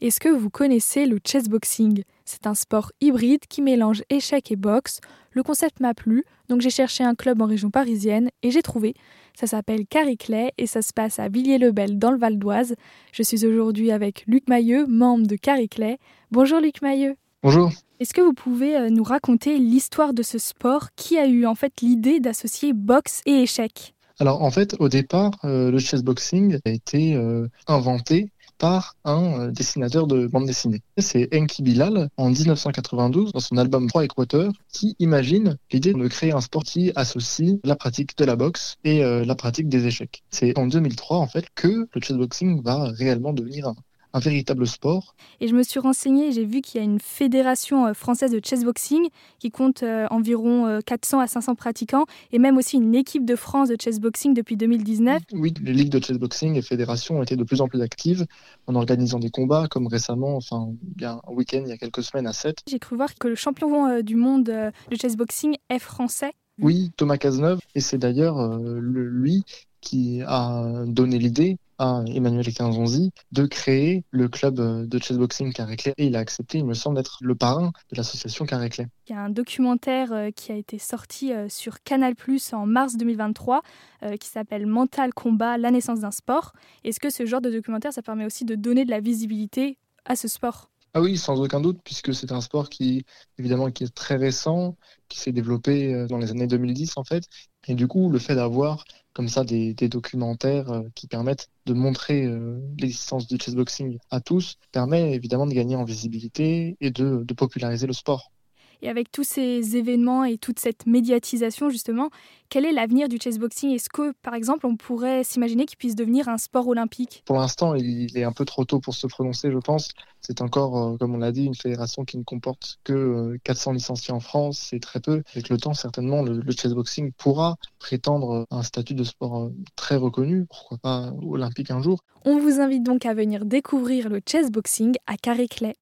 Est-ce que vous connaissez le chessboxing C'est un sport hybride qui mélange échecs et boxe. Le concept m'a plu, donc j'ai cherché un club en région parisienne et j'ai trouvé. Ça s'appelle Cariclet et ça se passe à Villiers-le-Bel dans le Val d'Oise. Je suis aujourd'hui avec Luc Mailleux, membre de Cariclet. Bonjour Luc Mailleux. Bonjour. Est-ce que vous pouvez euh, nous raconter l'histoire de ce sport Qui a eu en fait l'idée d'associer boxe et échecs? Alors en fait, au départ, euh, le chessboxing a été euh, inventé par un euh, dessinateur de bande dessinée. C'est Enki Bilal, en 1992, dans son album 3 Équateur, qui imagine l'idée de créer un sport qui associe la pratique de la boxe et euh, la pratique des échecs. C'est en 2003, en fait, que le chessboxing va réellement devenir un, un véritable sport. Et je me suis renseignée, j'ai vu qu'il y a une fédération euh, française de chessboxing qui compte euh, environ 400 à 500 pratiquants et même aussi une équipe de France de chessboxing depuis 2019. Oui, les ligues de chessboxing et fédérations ont été de plus en plus actives en organisant des combats, comme récemment, enfin, il y a un week-end, il y a quelques semaines à 7. J'ai cru voir que le champion euh, du monde de chessboxing est français. Oui, Thomas Cazeneuve, et c'est d'ailleurs euh, lui qui a donné l'idée à Emmanuel Quinzonzi de créer le club euh, de chessboxing Carré-Clair et il a accepté, il me semble, d'être le parrain de l'association Carré-Clair. Il y a un documentaire euh, qui a été sorti sur Canal Plus en mars 2023 qui s'appelle Mental Combat, la naissance d'un sport. Est-ce que ce genre de documentaire, ça permet aussi de donner de la visibilité à ce sport? Ah oui, sans aucun doute, puisque c'est un sport qui, évidemment, qui est très récent, qui s'est développé euh, dans les années 2010 en fait. Et du coup, le fait d'avoir comme ça des, documentaires euh, qui permettent de montrer euh, l'existence du chessboxing à tous permet évidemment de gagner en visibilité et de populariser le sport. Et avec tous ces événements et toute cette médiatisation, justement, quel est l'avenir du chessboxing Est-ce que, par exemple, on pourrait s'imaginer qu'il puisse devenir un sport olympique? Pour l'instant, il est un peu trop tôt pour se prononcer, je pense. C'est encore, euh, comme on l'a dit, une fédération qui ne comporte que 400 licenciés en France. C'est très peu. Avec le temps, certainement, le, le chessboxing pourra prétendre un statut de sport euh, très reconnu, pourquoi pas olympique un jour. On vous invite donc à venir découvrir le chessboxing à Carré-Clay.